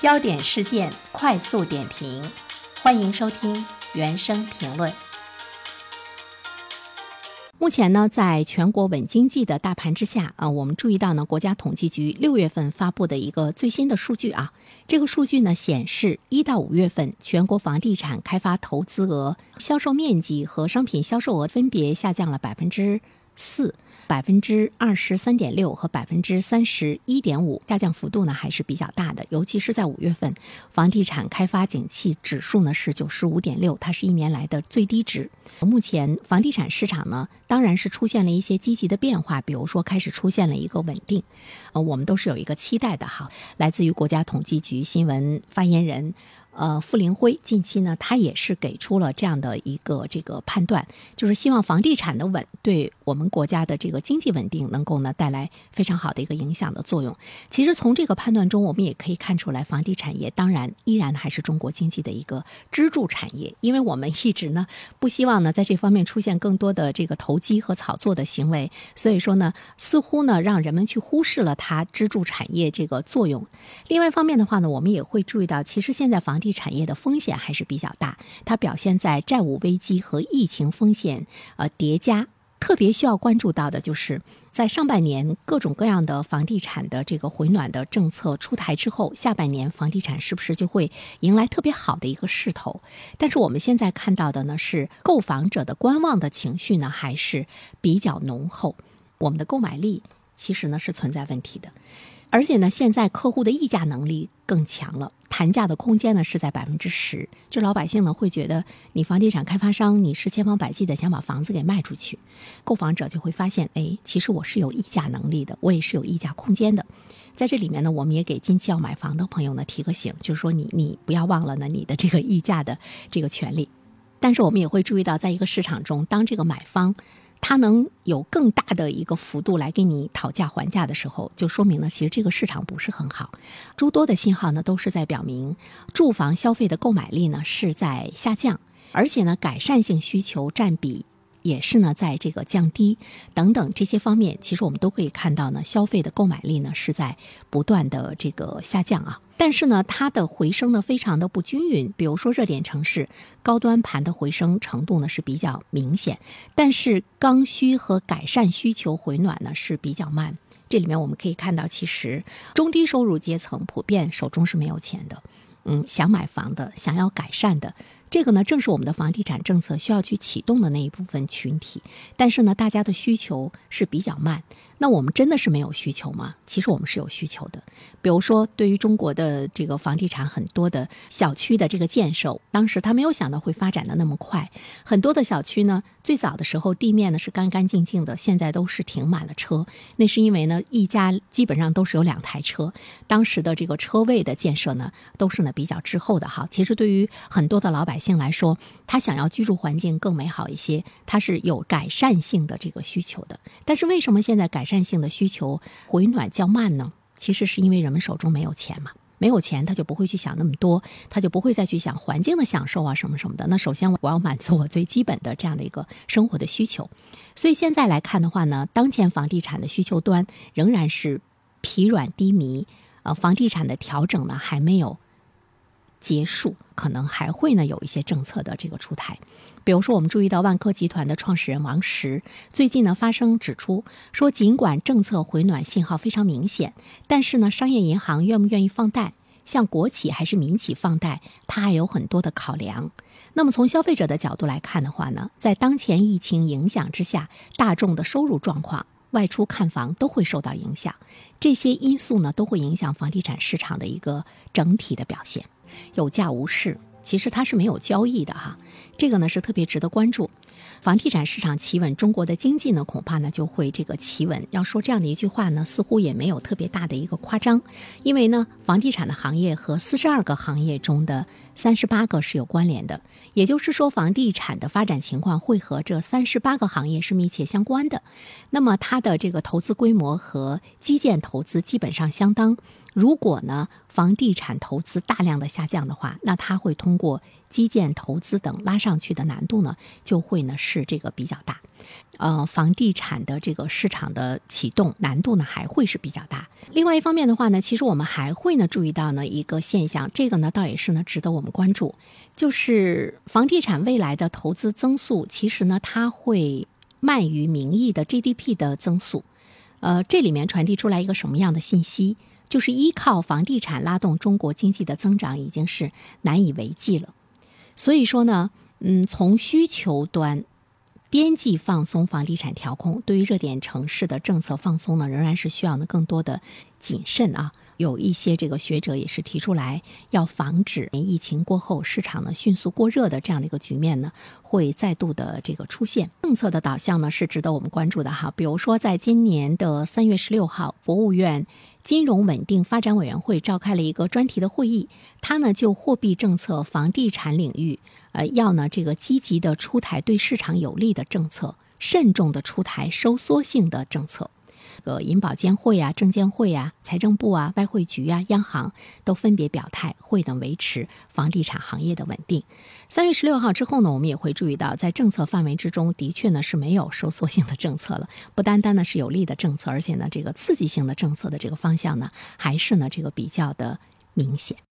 焦点事件快速点评，欢迎收听原声评论。目前呢，在全国稳经济的大盘之下啊，我们注意到呢，国家统计局六月份发布的一个最新的数据啊，这个数据呢显示，一到五月份全国房地产开发投资额、销售面积和商品销售额分别下降了百分之四。百分之二十三点六和百分之三十一点五下降幅度呢还是比较大的，尤其是在五月份，房地产开发景气指数呢是九十五点六，它是一年来的最低值。目前房地产市场呢当然是出现了一些积极的变化，比如说开始出现了一个稳定，呃，我们都是有一个期待的哈。来自于国家统计局新闻发言人。呃，傅林辉近期呢，他也是给出了这样的一个这个判断，就是希望房地产的稳对我们国家的这个经济稳定能够呢带来非常好的一个影响的作用。其实从这个判断中，我们也可以看出来，房地产业当然依然还是中国经济的一个支柱产业，因为我们一直呢不希望呢在这方面出现更多的这个投机和炒作的行为，所以说呢，似乎呢让人们去忽视了它支柱产业这个作用。另外一方面的话呢，我们也会注意到，其实现在房地产业的风险还是比较大，它表现在债务危机和疫情风险呃叠加。特别需要关注到的就是在上半年各种各样的房地产的这个回暖的政策出台之后，下半年房地产是不是就会迎来特别好的一个势头？但是我们现在看到的呢是购房者的观望的情绪呢还是比较浓厚，我们的购买力其实呢是存在问题的。而且呢，现在客户的议价能力更强了，谈价的空间呢是在百分之十。就老百姓呢会觉得，你房地产开发商你是千方百计的想把房子给卖出去，购房者就会发现，哎，其实我是有议价能力的，我也是有议价空间的。在这里面呢，我们也给近期要买房的朋友呢提个醒，就是说你你不要忘了呢你的这个议价的这个权利。但是我们也会注意到，在一个市场中，当这个买方。它能有更大的一个幅度来给你讨价还价的时候，就说明呢，其实这个市场不是很好。诸多的信号呢，都是在表明住房消费的购买力呢是在下降，而且呢，改善性需求占比。也是呢，在这个降低等等这些方面，其实我们都可以看到呢，消费的购买力呢是在不断的这个下降啊。但是呢，它的回升呢非常的不均匀。比如说热点城市高端盘的回升程度呢是比较明显，但是刚需和改善需求回暖呢是比较慢。这里面我们可以看到，其实中低收入阶层普遍手中是没有钱的，嗯，想买房的，想要改善的。这个呢，正是我们的房地产政策需要去启动的那一部分群体，但是呢，大家的需求是比较慢。那我们真的是没有需求吗？其实我们是有需求的。比如说，对于中国的这个房地产很多的小区的这个建设，当时他没有想到会发展的那么快。很多的小区呢，最早的时候地面呢是干干净净的，现在都是停满了车。那是因为呢，一家基本上都是有两台车。当时的这个车位的建设呢，都是呢比较滞后的哈。其实对于很多的老百姓来说，他想要居住环境更美好一些，他是有改善性的这个需求的。但是为什么现在改善性的需求回暖较慢呢？其实是因为人们手中没有钱嘛，没有钱他就不会去想那么多，他就不会再去想环境的享受啊什么什么的。那首先我要满足我最基本的这样的一个生活的需求，所以现在来看的话呢，当前房地产的需求端仍然是疲软低迷，呃，房地产的调整呢还没有。结束可能还会呢有一些政策的这个出台，比如说我们注意到万科集团的创始人王石最近呢发声指出说，尽管政策回暖信号非常明显，但是呢商业银行愿不愿意放贷，像国企还是民企放贷，它还有很多的考量。那么从消费者的角度来看的话呢，在当前疫情影响之下，大众的收入状况、外出看房都会受到影响，这些因素呢都会影响房地产市场的一个整体的表现。有价无市，其实它是没有交易的哈，这个呢是特别值得关注。房地产市场企稳，中国的经济呢恐怕呢就会这个企稳。要说这样的一句话呢，似乎也没有特别大的一个夸张，因为呢，房地产的行业和四十二个行业中的三十八个是有关联的，也就是说，房地产的发展情况会和这三十八个行业是密切相关的。那么它的这个投资规模和基建投资基本上相当。如果呢，房地产投资大量的下降的话，那它会通过基建投资等拉上去的难度呢，就会呢是这个比较大。呃，房地产的这个市场的启动难度呢还会是比较大。另外一方面的话呢，其实我们还会呢注意到呢一个现象，这个呢倒也是呢值得我们关注，就是房地产未来的投资增速，其实呢它会慢于名义的 GDP 的增速。呃，这里面传递出来一个什么样的信息？就是依靠房地产拉动中国经济的增长已经是难以为继了。所以说呢，嗯，从需求端。边际放松房地产调控，对于热点城市的政策放松呢，仍然是需要呢更多的谨慎啊。有一些这个学者也是提出来，要防止疫情过后市场呢迅速过热的这样的一个局面呢，会再度的这个出现。政策的导向呢是值得我们关注的哈。比如说，在今年的三月十六号，国务院。金融稳定发展委员会召开了一个专题的会议，他呢就货币政策、房地产领域，呃，要呢这个积极的出台对市场有利的政策，慎重的出台收缩性的政策。这个银保监会啊、证监会啊、财政部啊、外汇局啊、央行都分别表态，会等维持房地产行业的稳定。三月十六号之后呢，我们也会注意到，在政策范围之中，的确呢是没有收缩性的政策了，不单单呢是有利的政策，而且呢这个刺激性的政策的这个方向呢，还是呢这个比较的明显。